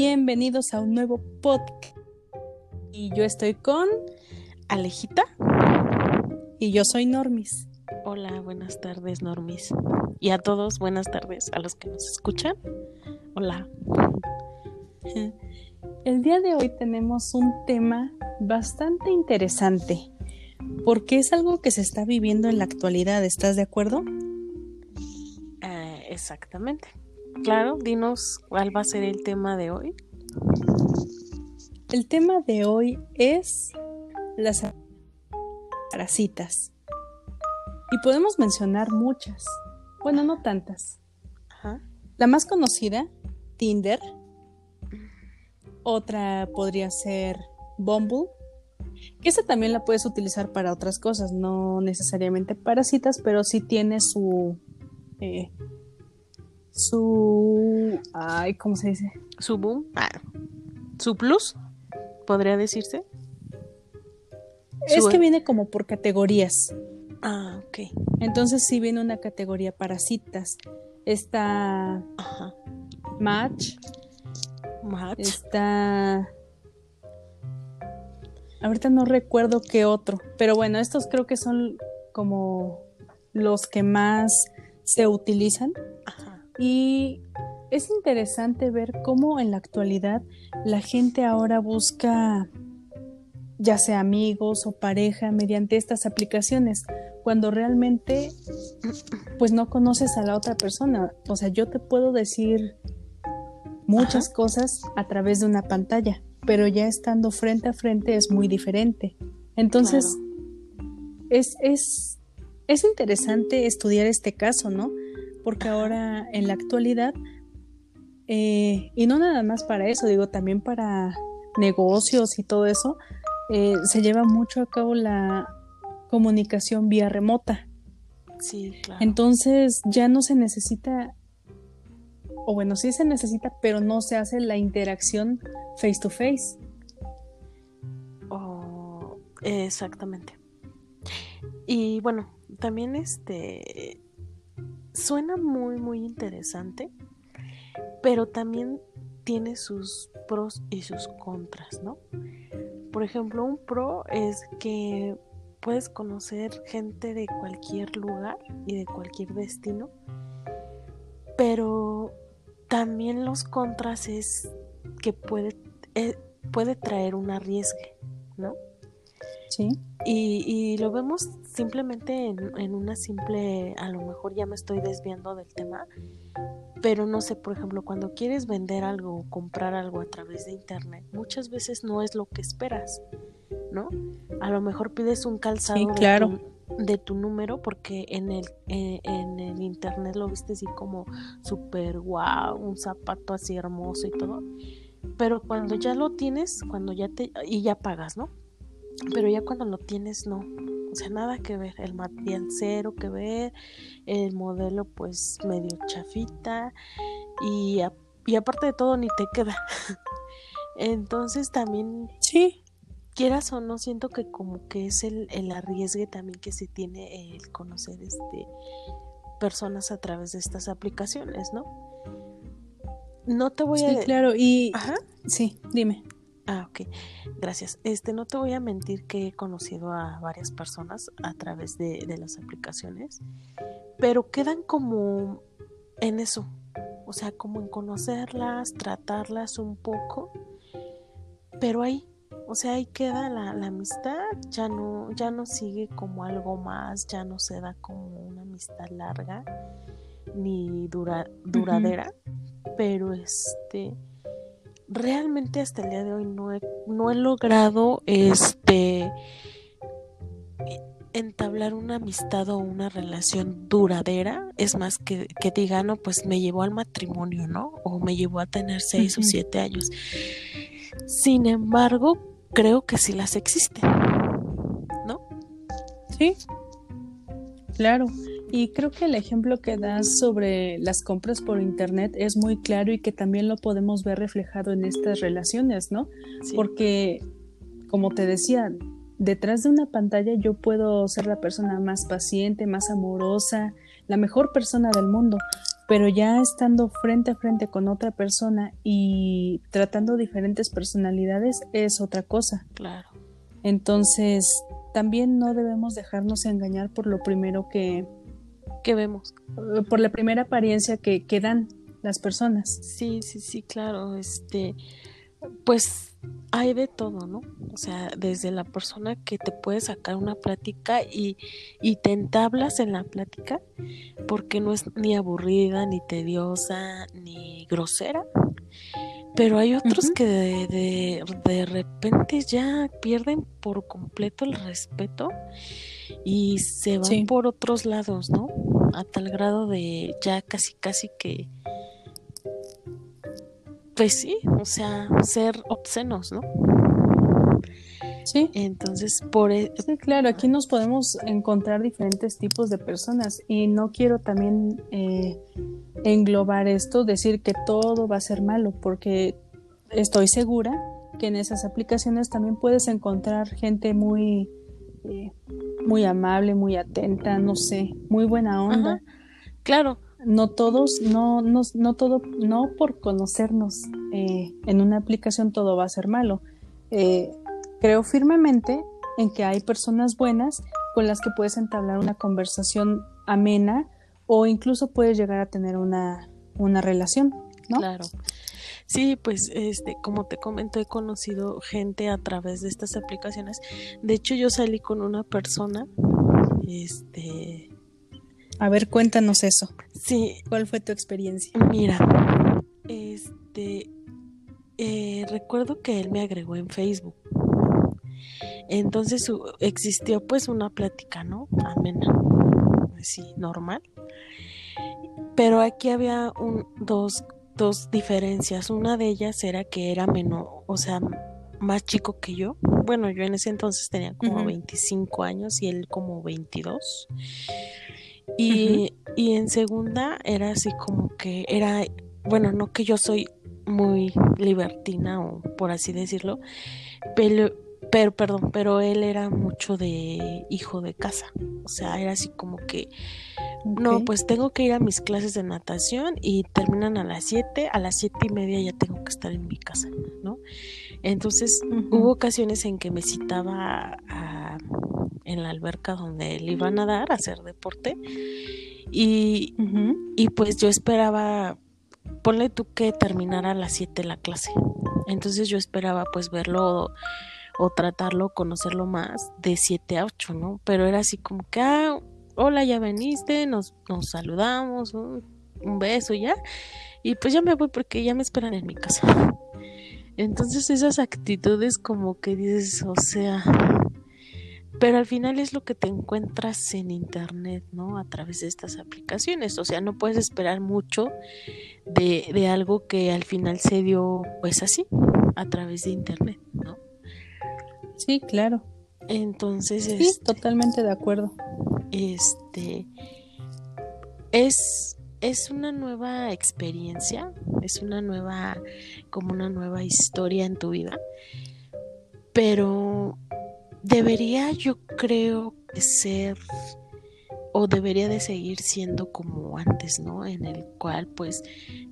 Bienvenidos a un nuevo podcast. Y yo estoy con Alejita. Y yo soy Normis. Hola, buenas tardes, Normis. Y a todos, buenas tardes a los que nos escuchan. Hola. El día de hoy tenemos un tema bastante interesante, porque es algo que se está viviendo en la actualidad, ¿estás de acuerdo? Eh, exactamente. Claro, dinos cuál va a ser el tema de hoy. El tema de hoy es las parasitas. Y podemos mencionar muchas. Bueno, no tantas. La más conocida, Tinder. Otra podría ser Bumble. Que esa también la puedes utilizar para otras cosas, no necesariamente para citas, pero sí tiene su eh, su. Ay, ¿cómo se dice? Su boom. Ah, su plus, podría decirse. Es que viene como por categorías. Ah, ok. Entonces sí viene una categoría para citas. Está Match. Match. Está. Ahorita no recuerdo qué otro. Pero bueno, estos creo que son como los que más se utilizan. Y es interesante ver cómo en la actualidad la gente ahora busca ya sea amigos o pareja mediante estas aplicaciones, cuando realmente pues no conoces a la otra persona. O sea, yo te puedo decir muchas cosas a través de una pantalla, pero ya estando frente a frente es muy diferente. Entonces, es, es, es interesante estudiar este caso, ¿no? Porque ahora en la actualidad, eh, y no nada más para eso, digo, también para negocios y todo eso, eh, se lleva mucho a cabo la comunicación vía remota. Sí, claro. Entonces ya no se necesita, o bueno, sí se necesita, pero no se hace la interacción face to face. Oh, exactamente. Y bueno, también este suena muy, muy interesante, pero también tiene sus pros y sus contras, ¿no? Por ejemplo, un pro es que puedes conocer gente de cualquier lugar y de cualquier destino, pero también los contras es que puede, eh, puede traer un arriesgue, ¿no? Sí. Y, lo vemos simplemente en, una simple, a lo mejor ya me estoy desviando del tema, pero no sé, por ejemplo, cuando quieres vender algo o comprar algo a través de internet, muchas veces no es lo que esperas, ¿no? A lo mejor pides un calzado de, tu, número porque en el, eh, en el internet lo viste así como súper guau, un zapato así hermoso y todo, pero cuando ya lo tienes, cuando ya te, y ya pagas, ¿no? Pero ya cuando lo tienes no, o sea, nada que ver, el material cero que ver, el modelo pues medio chafita y, y aparte de todo ni te queda. Entonces también, sí, quieras o no, siento que como que es el, el arriesgue también que se tiene el conocer este personas a través de estas aplicaciones, ¿no? No te voy a... Sí, claro, y... Sí, dime. Ah, ok. Gracias. Este, no te voy a mentir que he conocido a varias personas a través de, las aplicaciones, pero quedan como en eso. O sea, como en conocerlas, tratarlas un poco, pero ahí, o sea, ahí queda la, amistad, ya no, ya no sigue como algo más, ya no se da como una amistad larga ni dura, duradera, pero este realmente hasta el día de hoy no he, no he logrado este entablar una amistad o una relación duradera, es más que, que diga, no, pues me llevó al matrimonio, ¿no? O me llevó a tener seis o siete años. Sin embargo, creo que sí las existen, ¿no? Sí, claro. Y creo que el ejemplo que das sobre las compras por internet es muy claro y que también lo podemos ver reflejado en estas relaciones, ¿no? Porque, como te decía, detrás de una pantalla yo puedo ser la persona más paciente, más amorosa, la mejor persona del mundo, pero ya estando frente a frente con otra persona y tratando diferentes personalidades es otra cosa. Claro. Entonces, también no debemos dejarnos engañar por lo primero que, que vemos. Eh, por la primera apariencia que, que dan las personas. Sí, sí, sí, claro. Este, pues hay de todo, ¿no? O sea, desde la persona que te puede sacar una plática y, y te entablas en la plática porque no es ni aburrida, ni tediosa, ni grosera. Pero hay otros que de, de, de, repente ya pierden por completo el respeto y se van por otros lados, ¿no? A tal grado de ya casi, casi que pues sí, o sea, ser obscenos, ¿no? Sí. Entonces, por e Sí, claro, aquí nos podemos encontrar diferentes tipos de personas y no quiero también eh, englobar esto, decir que todo va a ser malo, porque estoy segura que en esas aplicaciones también puedes encontrar gente muy, eh, muy amable, muy atenta, no sé, muy buena onda. Claro, no todos, no, no, no todo, no por conocernos eh, en una aplicación todo va a ser malo. Eh, creo firmemente en que hay personas buenas con las que puedes entablar una conversación amena o incluso puedes llegar a tener una, una relación, ¿no? Claro. Sí, pues este, como te comento, he conocido gente a través de estas aplicaciones. De hecho, yo salí con una persona, este, a ver, cuéntanos eso. Sí. ¿Cuál fue tu experiencia? Mira, este, eh, recuerdo que él me agregó en Facebook. Entonces existió pues una plática, ¿no? Amena. Sí, normal. Pero aquí había un, dos, dos diferencias. Una de ellas era que era menor, o sea, más chico que yo. Bueno, yo en ese entonces tenía como 25 años y él como 22. Y, y en segunda era así como que era, bueno, no que yo soy muy libertina o por así decirlo, pero, pero perdón, pero él era mucho de hijo de casa, o sea, era así como que no, pues tengo que ir a mis clases de natación y terminan a las 7, a las siete y media ya tengo que estar en mi casa, ¿no? Entonces hubo ocasiones en que me citaba a, en la alberca donde él iba a nadar, a hacer deporte. Y, y pues yo esperaba, ponle tú que terminara a las 7 la clase. Entonces yo esperaba pues verlo o, tratarlo, conocerlo más de 7 a 8, ¿no? Pero era así como que, ah, hola, ya veniste, nos, nos saludamos, un, un beso ya. Y pues ya me voy porque ya me esperan en mi casa. Entonces esas actitudes como que dices, o sea, pero al final es lo que te encuentras en internet, ¿no? A través de estas aplicaciones. O sea, no puedes esperar mucho de, de algo que al final se dio, pues así, a través de internet, ¿no? Sí, claro. Entonces, sí, este, totalmente de acuerdo. Este es es una nueva experiencia, es una nueva como una nueva historia en tu vida. Pero debería yo creo ser o debería de seguir siendo como antes, ¿no? En el cual pues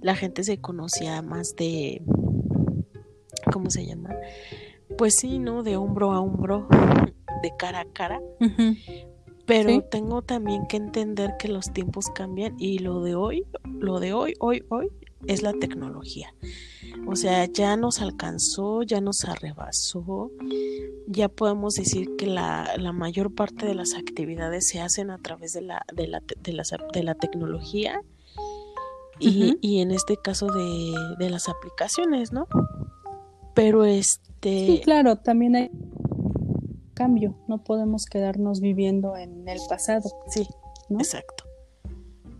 la gente se conocía más de, ¿cómo se llama? Pues sí, ¿no? De hombro a hombro, de cara a cara. Pero tengo también que entender que los tiempos cambian y lo de hoy, lo de hoy, hoy, hoy es la tecnología. O sea, ya nos alcanzó, ya nos arrebasó, ya podemos decir que la, la mayor parte de las actividades se hacen a través de la, de la, de la, de la tecnología y, y, en este caso de, de las aplicaciones, ¿no? Pero este... Sí, claro, también hay cambio, no podemos quedarnos viviendo en el pasado. Sí, exacto,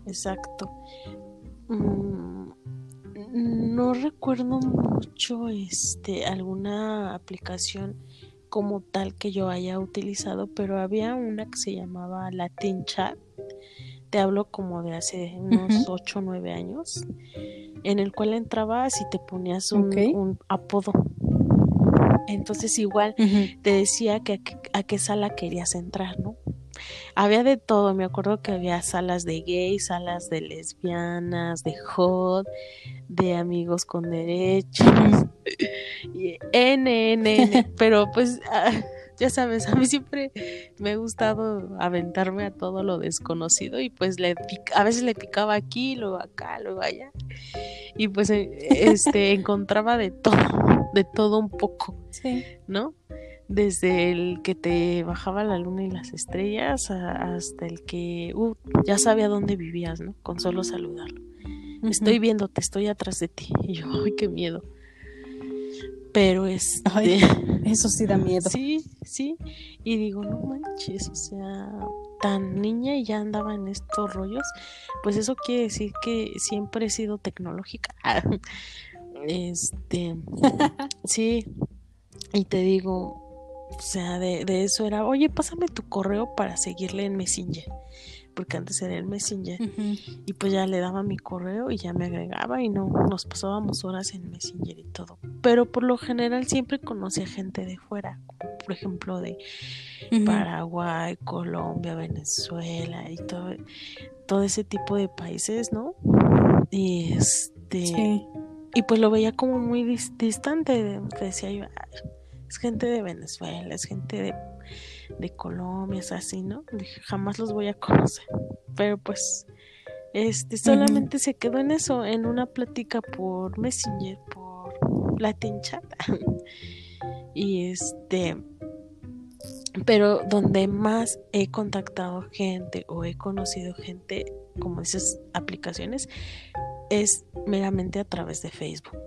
exacto. Mm, no recuerdo mucho este alguna aplicación como tal que yo haya utilizado, pero había una que se llamaba Latin Chat. Te hablo como de hace unos 8 o 9 años, en el cual entrabas y te ponías un, apodo. Entonces igual te decía que a, qué sala querías entrar, ¿no? había de todo, me acuerdo que había salas de gays, salas de lesbianas, de hot, de amigos con derechos, y N, N, N, pero pues ah, ya sabes, a mí siempre me ha gustado aventarme a todo lo desconocido y pues le a veces le picaba aquí, luego acá, luego allá y pues eh, este encontraba de todo, de todo un poco, Sí. ¿no? Desde el que te bajaba la luna y las estrellas a- hasta el que uh, ya sabía dónde vivías, ¿no? Con solo saludarlo. Estoy viéndote, estoy atrás de ti. Y yo, ay, qué miedo. Pero este, Ay, Eso sí da miedo. Sí, sí. Y digo, no manches, o sea, tan niña y ya andaba en estos rollos. Pues eso quiere decir que siempre he sido tecnológica. Este, sí. Y te digo, o sea, de, de eso era, oye, pásame tu correo para seguirle en Messenger. Porque antes era el Messenger. Y pues ya le daba mi correo y ya me agregaba y no nos pasábamos horas en Messenger y todo. Pero por lo general siempre conocía gente de fuera, por ejemplo de. Paraguay, Colombia, Venezuela y todo, todo ese tipo de países, ¿no? Y este Sí. y pues lo veía como muy dis- distante, decía yo, "Ay, es gente de Venezuela, es gente de, de Colombia, es así, ¿no? Dije, jamás los voy a conocer. Pero pues, este, solamente se quedó en eso, en una plática por Messenger, por Latin Chat. y este, pero donde más he contactado gente o he conocido gente, como esas aplicaciones, es meramente a través de Facebook.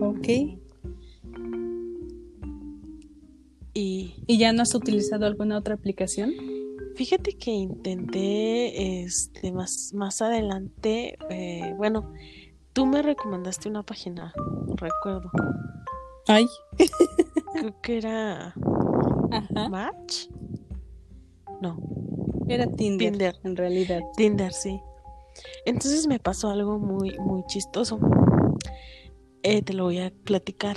Ok. y ¿Y ya no has utilizado alguna otra aplicación? fíjate que intenté este más más adelante eh, bueno tú me recomendaste una página recuerdo Ay. creo que era Ajá. Match no Era Tinder, Tinder. en realidad. Tinder sí entonces me pasó algo muy muy chistoso Eh, te lo voy a platicar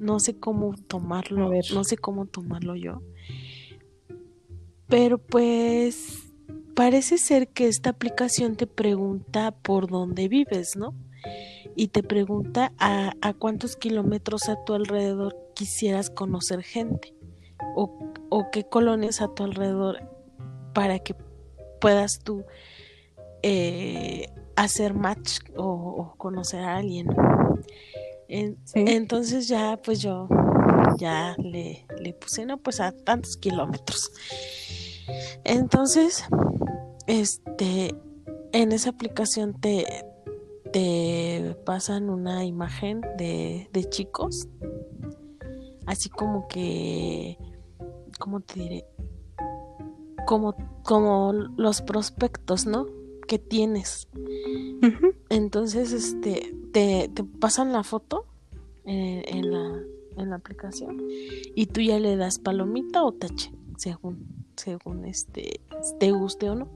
no sé cómo tomarlo A ver. no sé cómo tomarlo yo pero pues parece ser que esta aplicación te pregunta por dónde vives no y te pregunta a, a cuántos kilómetros a tu alrededor quisieras conocer gente o, o qué colonias a tu alrededor para que puedas tú eh, hacer match o, o conocer a alguien. En- Sí. entonces ya pues yo ya le, le puse no pues a tantos kilómetros. Entonces, este en esa aplicación te, te pasan una imagen de, de chicos. Así como que ¿cómo te diré? Como, como los prospectos, ¿no? Que tienes. Entonces, este, te, pasan la foto en, en la, aplicación y tú ya le das palomita o tache, según, según este, te guste o no.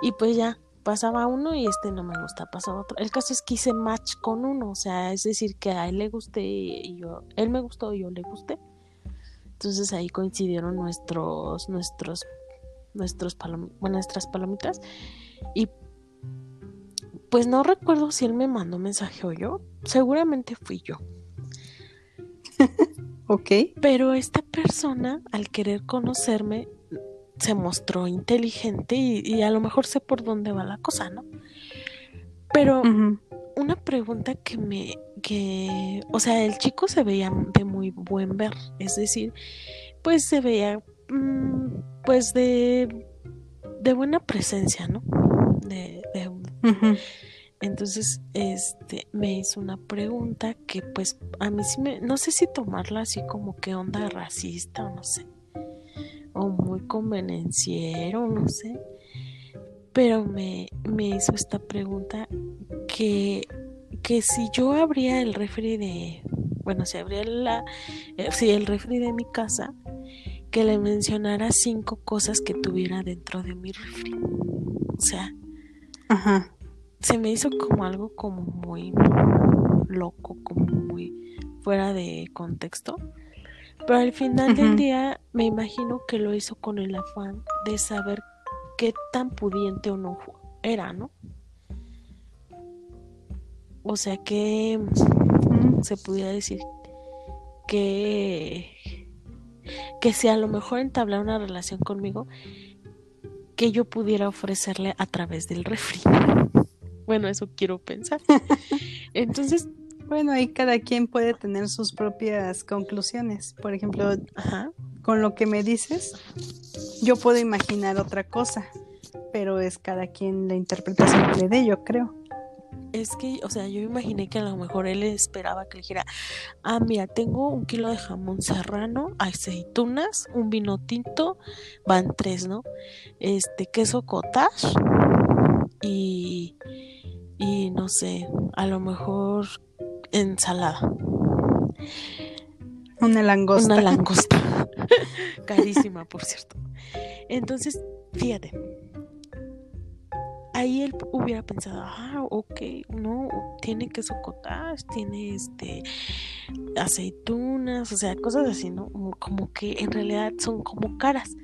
Y pues ya, pasaba uno y este no me gusta, pasaba otro. El caso es que hice match con uno, o sea, es decir, que a él le gusté y yo, él me gustó y yo le gusté. Entonces ahí coincidieron nuestros, nuestros, nuestros palom- nuestras palomitas. Y pues no recuerdo si él me mandó mensaje o yo. Seguramente fui yo. Ok. Pero esta persona, al querer conocerme, se mostró inteligente y, y a lo mejor sé por dónde va la cosa, ¿no? Pero una pregunta que me, que, o sea, el chico se veía de muy buen ver, es decir, pues se veía, mm, pues de, de buena presencia, ¿no? De, de entonces, este, me hizo una pregunta que pues a mí sí me, no sé si tomarla así como que onda racista o no sé, o muy convenenciero, no sé, pero me, me hizo esta pregunta que, que si yo abría el refri de, bueno, si abría la, eh, sí, el refri de mi casa, que le mencionara cinco cosas que tuviera dentro de mi refri, o sea, Ajá. Se me hizo como algo como muy loco, como muy fuera de contexto. Pero al final del día me imagino que lo hizo con el afán de saber qué tan pudiente o no era, ¿no? O sea que se pudiera decir que que si a lo mejor entablar una relación conmigo que yo pudiera ofrecerle a través del refri. Bueno, eso quiero pensar. Entonces, bueno, ahí cada quien puede tener sus propias conclusiones. Por ejemplo, con lo que me dices, yo puedo imaginar otra cosa, pero es cada quien la interpretación que le dé, yo creo. Es que, o sea, yo imaginé que a lo mejor él esperaba que le dijera, ah, mira, tengo un kilo de jamón serrano, aceitunas, un vino tinto, van tres, ¿no? Este, queso cottage y, y no sé, a lo mejor ensalada. Una langosta. Una langosta. Carísima, por cierto. Entonces, fíjate. Ahí él hubiera pensado, ah, ok, no, tiene queso cottage, tiene este aceitunas, o sea, cosas así, ¿no? Como que en realidad son como caras.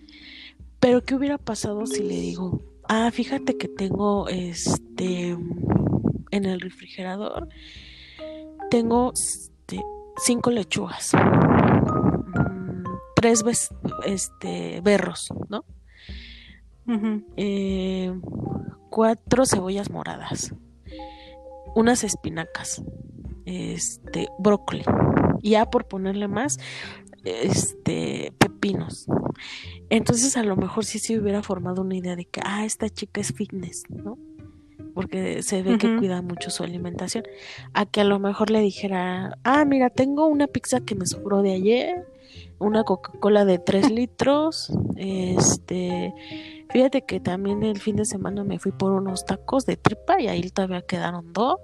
Pero ¿qué hubiera pasado si le digo, ah, fíjate que tengo este en el refrigerador tengo este, cinco lechugas, mm, tres este, berros, ¿no? Eh, cuatro cebollas moradas, unas espinacas, este, brócoli, ya por ponerle más, este, pepinos. Entonces a lo mejor sí se hubiera formado una idea de que, ah, esta chica es fitness, ¿no? porque se ve que cuida mucho su alimentación, a que a lo mejor le dijera, ah, mira, tengo una pizza que me sobró de ayer, una Coca-Cola de 3 litros, este, fíjate que también el fin de semana me fui por unos tacos de tripa y ahí todavía quedaron dos.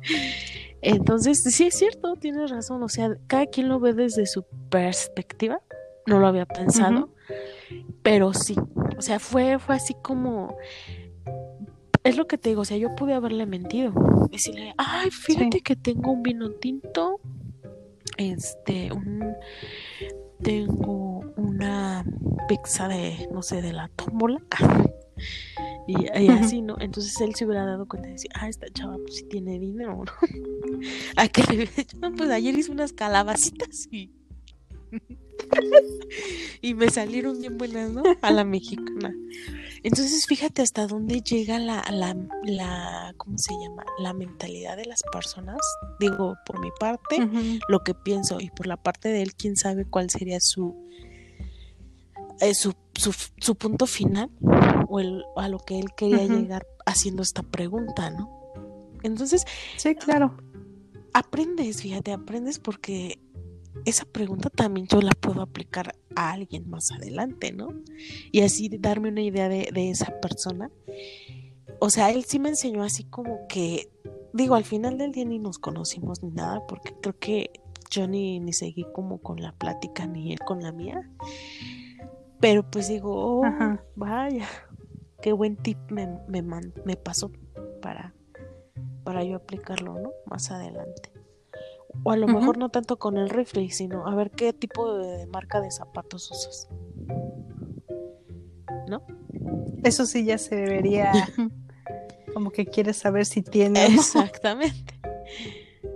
Entonces, sí es cierto, tienes razón, o sea, cada quien lo ve desde su perspectiva, no lo había pensado, pero sí, o sea, fue, fue así como es lo que te digo, o sea, yo pude haberle mentido. Decirle, ay, fíjate que tengo un vino tinto, este, un, tengo una pizza de, no sé, de la tómbola. Y, así, ¿no? Entonces él se hubiera dado cuenta de decir, ah, esta chava pues sí tiene dinero, ¿no? A que le no, pues ayer hice unas calabacitas y... y me salieron bien buenas, ¿no? A la mexicana. Entonces, fíjate hasta dónde llega la, la, la, ¿cómo se llama? La mentalidad de las personas. Digo, por mi parte, lo que pienso, y por la parte de él, quién sabe cuál sería su, eh, su, su, punto final, o el, a lo que él quería llegar haciendo esta pregunta, ¿no? Entonces, sí, claro. Aprendes, fíjate, aprendes porque esa pregunta también yo la puedo aplicar a alguien más adelante, ¿no? Y así darme una idea de, esa persona. O sea, él sí me enseñó así como que, digo, al final del día ni nos conocimos ni nada, porque creo que yo ni, ni seguí como con la plática ni él con la mía. Pero pues digo, oh, vaya, qué buen tip me, me, me pasó para, para yo aplicarlo, ¿no? Más adelante. O a lo mejor no tanto con el rifle, sino a ver qué tipo de marca de zapatos usas. ¿No? Eso sí ya se debería como que quieres saber si tiene. Exactamente.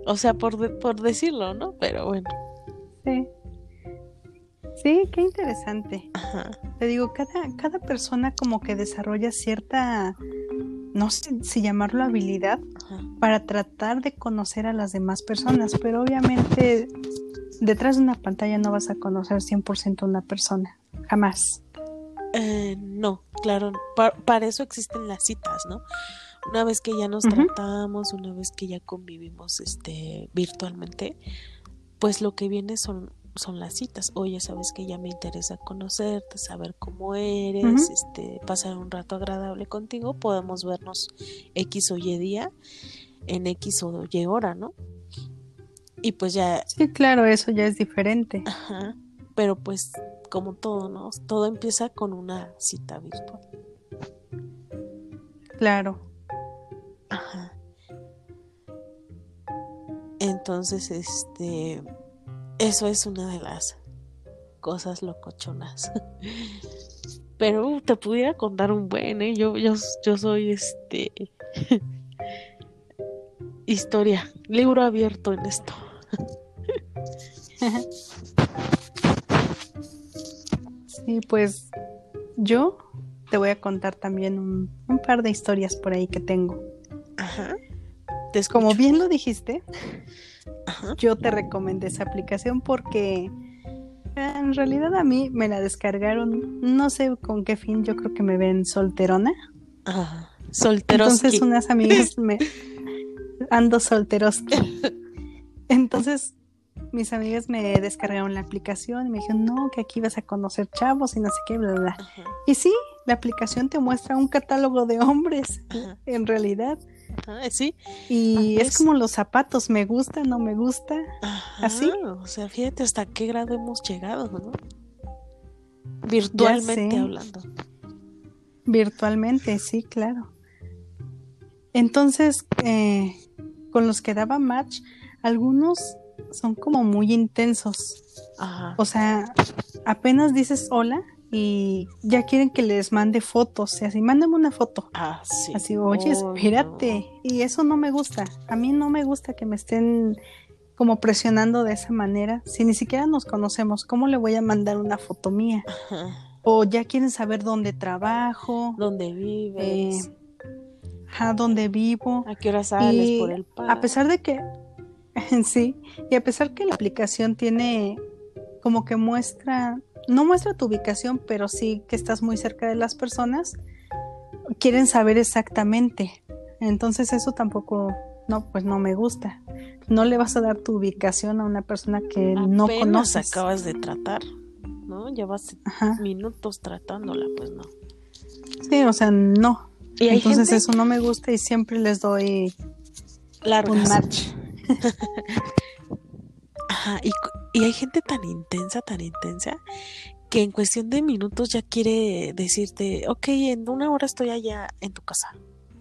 O sea, por, por decirlo, ¿no? Pero bueno. Sí. Sí, qué interesante. Te digo, cada, cada persona como que desarrolla cierta no sé si llamarlo habilidad, para tratar de conocer a las demás personas, pero obviamente detrás de una pantalla no vas a conocer 100% a una persona, jamás. Eh, no, claro, para eso existen las citas, ¿no? Una vez que ya nos tratamos, una vez que ya convivimos este virtualmente, pues lo que viene son son las citas. Oye, sabes que ya me interesa conocerte, saber cómo eres, este, pasar un rato agradable contigo, podemos vernos X o Y día, en X o Y hora, ¿no? Y pues ya. Sí, claro, eso ya es diferente. Ajá. Pero pues, como todo, ¿no? Todo empieza con una cita virtual. Claro. Ajá. Entonces, este eso es una de las cosas locochonas. Pero te pudiera contar un buen, ¿eh? Yo, yo, yo soy este. Historia, libro abierto en esto. sí, pues yo te voy a contar también un, par de historias por ahí que tengo. Ajá. Como bien lo dijiste, yo te recomendé esa aplicación porque en realidad a mí me la descargaron, no sé con qué fin, yo creo que me ven solterona. Solteros. Entonces unas amigas me ando solteros. Entonces mis amigas me descargaron la aplicación y me dijeron, no, que aquí vas a conocer chavos y no sé qué, bla, bla. Y sí, la aplicación te muestra un catálogo de hombres, en realidad. Sí. Y es como los zapatos, me gusta, no me gusta. Así. O sea, fíjate hasta qué grado hemos llegado, ¿no? Virtualmente hablando. Virtualmente, sí, claro. Entonces, eh, con los que daba match, algunos son como muy intensos. O sea, apenas dices hola y ya quieren que les mande fotos. Y así, mándame una foto. Ah, sí. Así, oye, espérate. Y eso no me gusta. A mí no me gusta que me estén como presionando de esa manera. Si ni siquiera nos conocemos, ¿cómo le voy a mandar una foto mía? O ya quieren saber dónde trabajo. Dónde vives. Eh, a dónde vivo. A qué hora sales por el A pesar de que sí, y a pesar que la aplicación tiene como que muestra, no muestra tu ubicación, pero sí que estás muy cerca de las personas, quieren saber exactamente. Entonces eso tampoco, no, pues no me gusta. No le vas a dar tu ubicación a una persona que no conoces. acabas de tratar, ¿no? Llevas minutos tratándola, pues no. Sí, o sea, no. Entonces eso no me gusta y siempre les doy un match. Ajá, y, y hay gente tan intensa, tan intensa, que en cuestión de minutos ya quiere decirte, ok, en una hora estoy allá en tu casa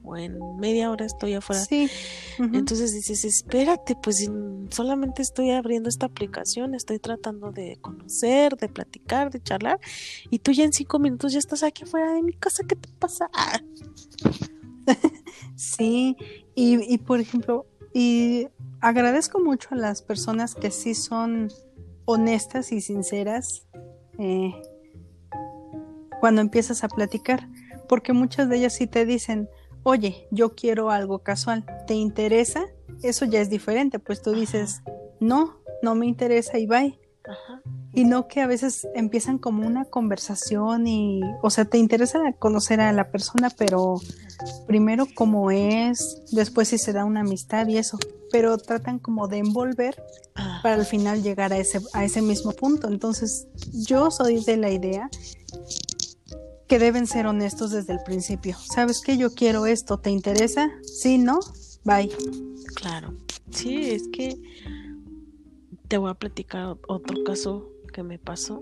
o en media hora estoy afuera. Sí. Entonces dices, espérate, pues solamente estoy abriendo esta aplicación, estoy tratando de conocer, de platicar, de charlar, y tú ya en cinco minutos ya estás aquí afuera de mi casa, ¿qué te pasa? sí, y, y por ejemplo, y agradezco mucho a las personas que sí son honestas y sinceras eh, cuando empiezas a platicar, porque muchas de ellas sí te dicen, oye, yo quiero algo casual, ¿te interesa? Eso ya es diferente, pues tú dices, no, no me interesa y bye. Y no que a veces empiezan como una conversación y, o sea, te interesa conocer a la persona, pero primero cómo es, después si se da una amistad y eso, pero tratan como de envolver para al final llegar a ese, a ese mismo punto. Entonces, yo soy de la idea que deben ser honestos desde el principio. ¿Sabes qué? Yo quiero esto, ¿te interesa? Sí, no, bye. Claro. Sí, es que te voy a platicar otro caso que me pasó.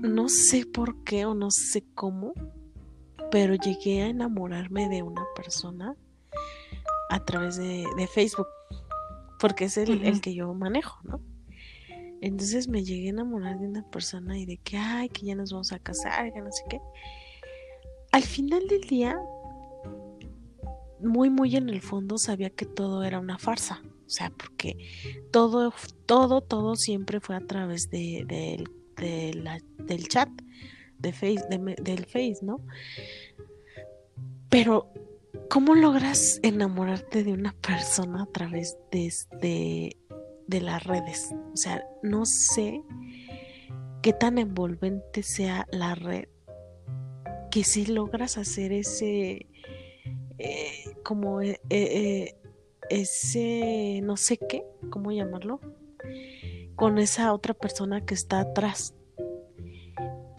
No sé por qué o no sé cómo, pero llegué a enamorarme de una persona a través de, Facebook, porque es el, el, que yo manejo, ¿no? Entonces me llegué a enamorar de una persona y de que, ay, que ya nos vamos a casar, que no sé qué. Al final del día, muy, muy en el fondo sabía que todo era una farsa. O sea, porque todo, todo, todo siempre fue a través de, del chat, de face, del Face, ¿no? Pero, ¿cómo logras enamorarte de una persona a través de, de las redes? O sea, no sé qué tan envolvente sea la red que si logras hacer ese eh, como eh, eh, ese no sé qué, ¿cómo llamarlo? Con esa otra persona que está atrás.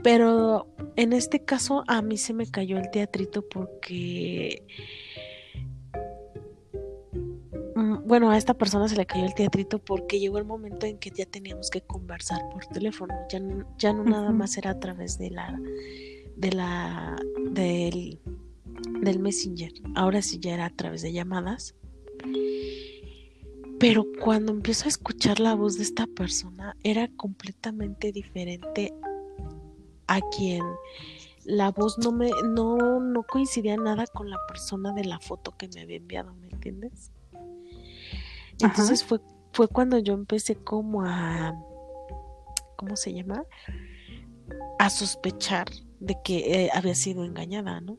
Pero en este caso a mí se me cayó el teatrito porque mm, bueno, a esta persona se le cayó el teatrito porque llegó el momento en que ya teníamos que conversar por teléfono, ya, ya no nada más era a través de la de la del, del Messenger, ahora sí ya era a través de llamadas. Pero cuando empiezo a escuchar la voz de esta persona, era completamente diferente a quien la voz no me no, no coincidía nada con la persona de la foto que me había enviado, ¿me entiendes? Entonces fue, fue cuando yo empecé como a ¿cómo se llama? a sospechar de que eh, había sido engañada, ¿no?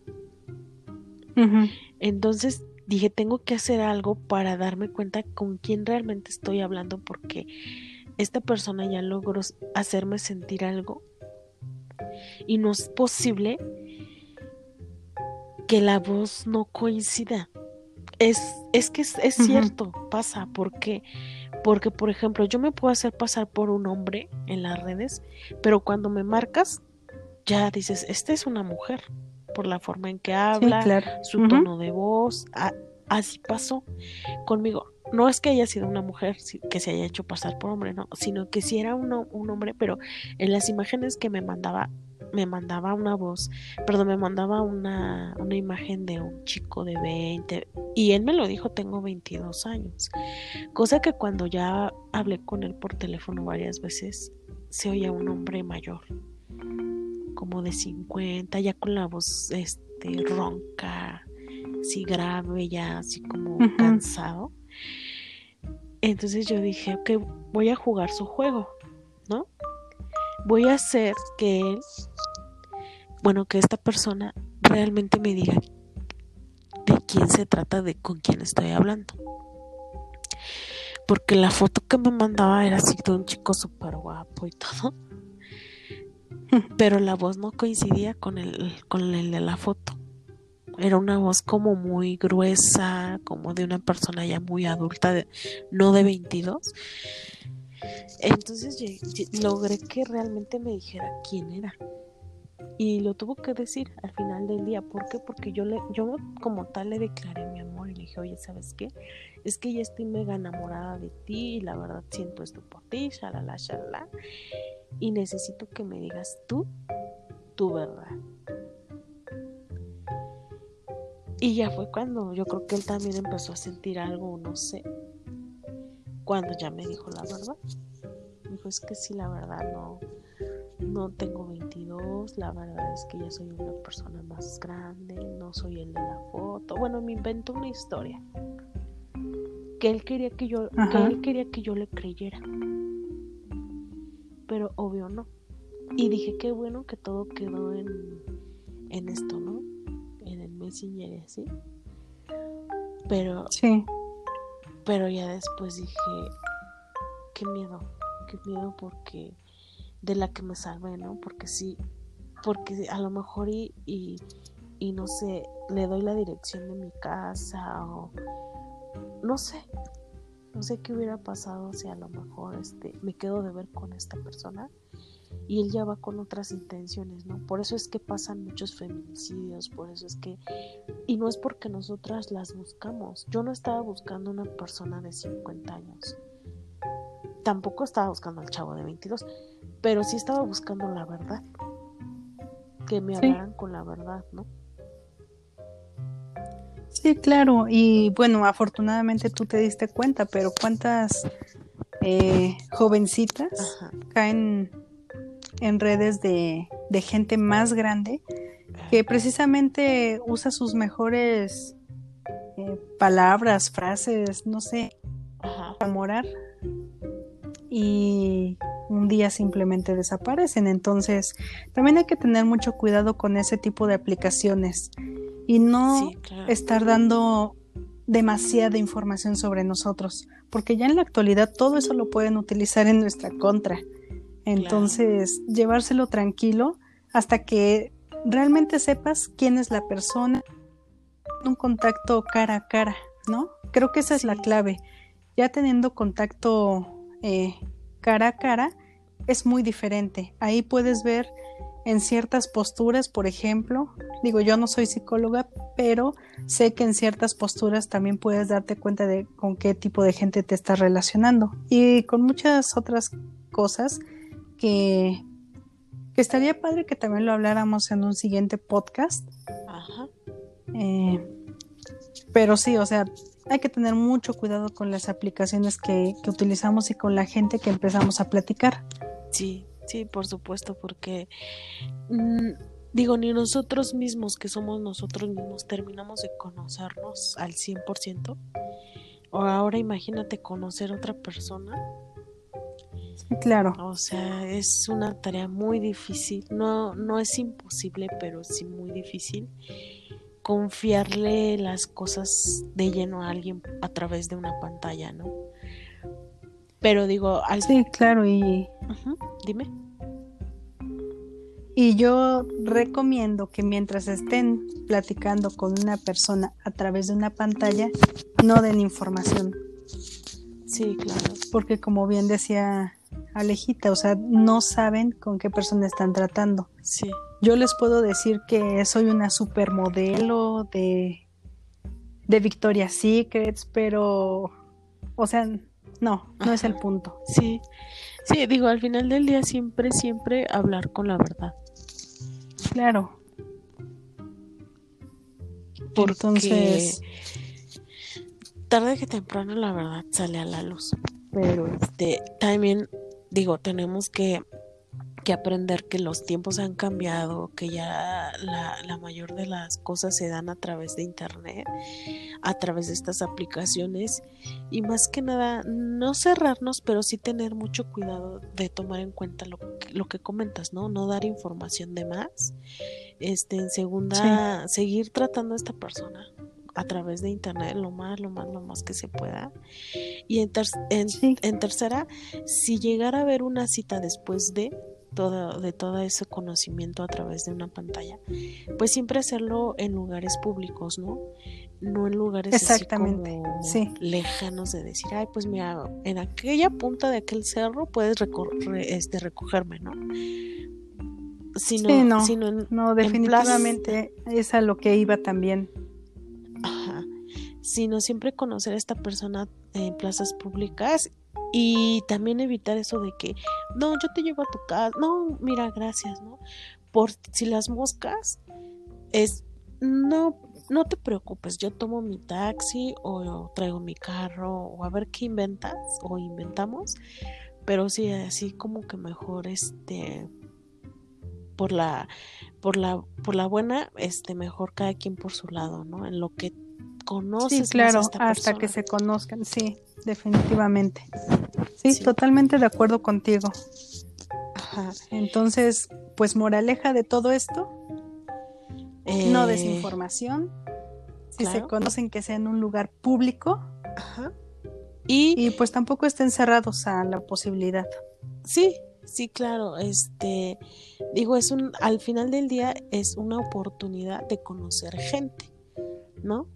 Entonces dije, tengo que hacer algo para darme cuenta con quién realmente estoy hablando porque esta persona ya logró hacerme sentir algo y no es posible que la voz no coincida. Es, es que es, cierto, pasa, porque porque por ejemplo yo me puedo hacer pasar por un hombre en las redes, pero cuando me marcas ya dices, esta es una mujer por la forma en que habla, su tono de voz, así pasó conmigo. No es que haya sido una mujer que se haya hecho pasar por hombre, no, sino que si era un, un hombre, pero en las imágenes que me mandaba, me mandaba una voz, perdón, me mandaba una, una imagen de un chico de 20, y él me lo dijo, tengo 22 años, cosa que cuando ya hablé con él por teléfono varias veces, se oía un hombre mayor como de 50, ya con la voz este, ronca, así grave, ya así como cansado. Entonces yo dije, ok, voy a jugar su juego, ¿no? Voy a hacer que él, bueno, que esta persona realmente me diga de quién se trata, de con quién estoy hablando. Porque la foto que me mandaba era así de un chico súper guapo y todo pero la voz no coincidía con el, con el de la foto. Era una voz como muy gruesa, como de una persona ya muy adulta, no de 22. Entonces logré que realmente me dijera quién era. Y lo tuvo que decir al final del día. ¿Por qué? Porque yo, le, yo como tal le declaré mi amor y le dije, oye, ¿sabes qué? Es que ya estoy mega enamorada de ti y la verdad siento esto por ti, shalala, shalala y necesito que me digas tú tu verdad. Y ya fue cuando yo creo que él también empezó a sentir algo, no sé, cuando ya me dijo la verdad. Me dijo, es que sí, la verdad no, no tengo 22, la verdad es que ya soy una persona más grande, no soy el de la foto. Bueno, me inventó una historia que él quería que yo, que él quería que yo le creyera pero obvio no. Y dije, qué bueno que todo quedó en, en esto, ¿no? En el Messenger y así. Pero. Sí. Pero ya después dije, qué miedo, qué miedo porque de la que me salvé, ¿no? Porque sí, porque a lo mejor y, y, no sé, le doy la dirección de mi casa o no sé, no sé qué hubiera pasado si a lo mejor este, me quedo de ver con esta persona y él ya va con otras intenciones, ¿no? Por eso es que pasan muchos feminicidios, por eso es que... Y no es porque nosotras las buscamos. Yo no estaba buscando una persona de 50 años. Tampoco estaba buscando al chavo de 22, pero sí estaba buscando la verdad. Que me hablaran con la verdad, ¿no? Sí, claro. Y bueno, afortunadamente tú te diste cuenta, pero ¿cuántas eh, jovencitas caen en redes de, gente más grande que precisamente usa sus mejores eh, palabras, frases, no sé, para morar y un día simplemente desaparecen. Entonces, también hay que tener mucho cuidado con ese tipo de aplicaciones y no estar dando demasiada información sobre nosotros, porque ya en la actualidad todo eso lo pueden utilizar en nuestra contra. Entonces, llevárselo tranquilo hasta que realmente sepas quién es la persona, un contacto cara a cara, ¿no? Creo que esa es la clave. Ya teniendo contacto eh, cara a cara, es muy diferente. Ahí puedes ver en ciertas posturas, por ejemplo, digo, yo no soy psicóloga, pero sé que en ciertas posturas también puedes darte cuenta de con qué tipo de gente te estás relacionando y con muchas otras cosas que, que estaría padre que también lo habláramos en un siguiente podcast. Ajá. Eh, pero sí, o sea, hay que tener mucho cuidado con las aplicaciones que, que utilizamos y con la gente que empezamos a platicar. Sí, sí, por supuesto, porque mm, digo, ni nosotros mismos, que somos nosotros mismos, terminamos de conocernos al 100%. O ahora imagínate conocer otra persona. claro. O sea, es una tarea muy difícil. No, no es imposible, pero sí muy difícil confiarle las cosas de lleno a alguien a través de una pantalla, ¿no? Pero digo, al... Sí, claro, y... Dime. Y yo recomiendo que mientras estén platicando con una persona a través de una pantalla, no den información. Sí, claro. Porque como bien decía Alejita, o sea, no saben con qué persona están tratando. Sí. Yo les puedo decir que soy una supermodelo de, de Victoria's Secrets, pero, o sea, no, no es el punto. Sí, sí, digo, al final del día siempre, siempre hablar con la verdad. Claro. Porque Entonces, tarde que temprano la verdad sale a la luz. Pero este, también digo, tenemos que que aprender que los tiempos han cambiado, que ya la, la, mayor de las cosas se dan a través de Internet, a través de estas aplicaciones y más que nada no cerrarnos, pero sí tener mucho cuidado de tomar en cuenta lo, lo que comentas, ¿no? No dar información de más. Este, en segunda, seguir tratando a esta persona a través de internet lo más, lo más, lo más que se pueda. Y en, en, en tercera, si llegara a haber una cita después de, todo, de todo ese conocimiento a través de una pantalla, pues siempre hacerlo en lugares públicos, ¿no? No en lugares Exactamente, sí. lejanos de decir, ay, pues mira, en aquella punta de aquel cerro puedes este, recogerme, ¿no? Sino, sí, no, sino no, definitivamente es a lo que iba también. Ajá. Sino siempre conocer a esta persona en plazas públicas y también evitar eso de que, no, yo te llevo a tu casa, no, mira, gracias, ¿no? Por si las moscas es, no, no te preocupes, yo tomo mi taxi o, traigo mi carro o a ver qué inventas o inventamos, pero sí, así como que mejor, este, por la, por la, por la buena, este, mejor cada quien por su lado, ¿no? En lo que conoces. Sí, claro, hasta que se conozcan, sí, definitivamente. Sí, totalmente de acuerdo contigo. Ajá. Entonces, pues moraleja de todo esto, no eh, desinformación. Si se conocen que sea en un lugar público. Ajá. Y, y pues tampoco estén cerrados a la posibilidad. Sí, sí, claro. Este, digo, es un, al final del día es una oportunidad de conocer gente, ¿no?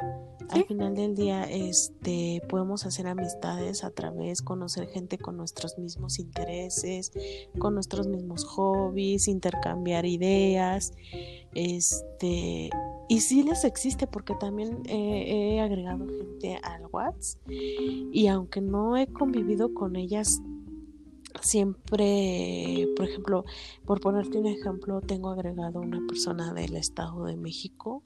al final del día este podemos hacer amistades a través conocer gente con nuestros mismos intereses con nuestros mismos hobbies intercambiar ideas este y sí les existe porque también he agregado gente al WhatsApp y aunque no he convivido con ellas siempre, por ejemplo, por ponerte un ejemplo, tengo agregado una persona del Estado de México.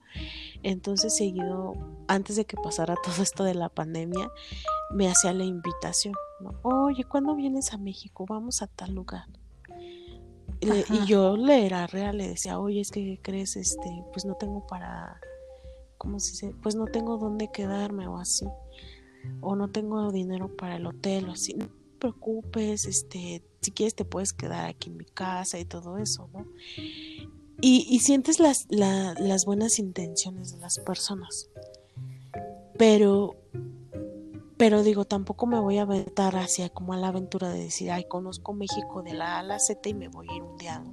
Entonces, seguido, antes de que pasara todo esto de la pandemia, me hacía la invitación, Oye, ¿cuándo vienes a México? Vamos a tal lugar. y yo le era real, le decía, oye, es que crees, este, pues no tengo para, ¿cómo se dice? Pues no tengo dónde quedarme o así. O no tengo dinero para el hotel o así preocupes, este, si quieres te puedes quedar aquí en mi casa y todo eso, ¿no? Y, sientes las, las buenas intenciones de las personas. Pero, pero digo, tampoco me voy a aventar hacia como a la aventura de decir, ay, conozco México de la A a la Z y me voy a ir un día.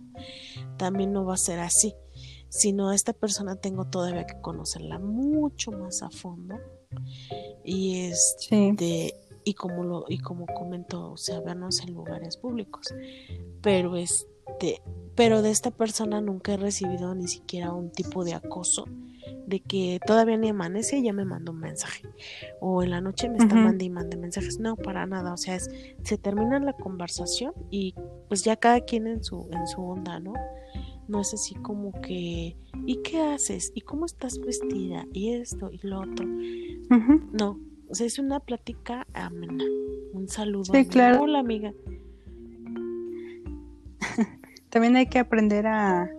También no va a ser así. Sino a esta persona tengo todavía que conocerla mucho más a fondo. Y este, y como lo y como comento, o sea, vernos en lugares públicos. Pero este, pero de esta persona nunca he recibido ni siquiera un tipo de acoso de que todavía ni amanece y ya me mandó un mensaje. O en la noche me está mandando y mandando mensajes. No para nada. O sea es, se termina la conversación y pues ya cada quien en su en su onda no no es así como que ¿y qué haces? ¿y cómo estás vestida? y esto y lo otro no O sea, es una plática amena. Un saludo. Sí, claro. Hola, amiga. También hay que aprender a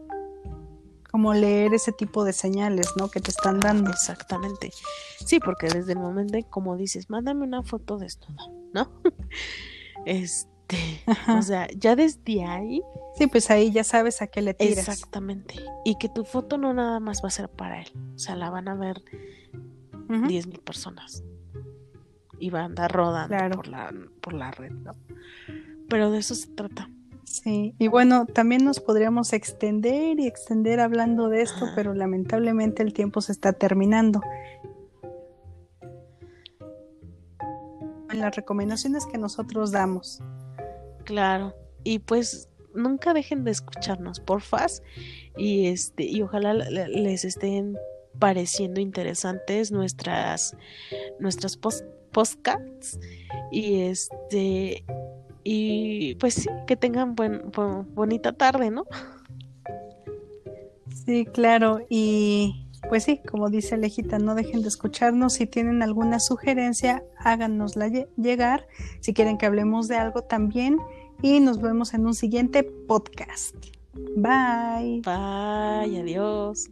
como leer ese tipo de señales, ¿no? Que te están dando. Exactamente. Sí, porque desde el momento, como dices, mándame una foto de esto, ¿no? este, o sea, ya desde ahí. Sí, pues ahí ya sabes a qué le tiras. Exactamente. Y que tu foto no nada más va a ser para él. O sea, la van a ver diez mil personas. Y va a andar rodando por, la, por la red, ¿no? Pero de eso se trata. Sí, y bueno, también nos podríamos extender y extender hablando de esto, pero lamentablemente el tiempo se está terminando. En las recomendaciones que nosotros damos. Claro, y pues nunca dejen de escucharnos, porfas, y este, y ojalá les estén pareciendo interesantes nuestras nuestras podcasts. Y este. Y pues sí, que tengan buen, bonita tarde, ¿no? Sí, claro. Y pues sí, como dice Lejita, no dejen de escucharnos. Si tienen alguna sugerencia, háganosla llegar. Si quieren que hablemos de algo también. Y nos vemos en un siguiente podcast. Bye. Bye, adiós.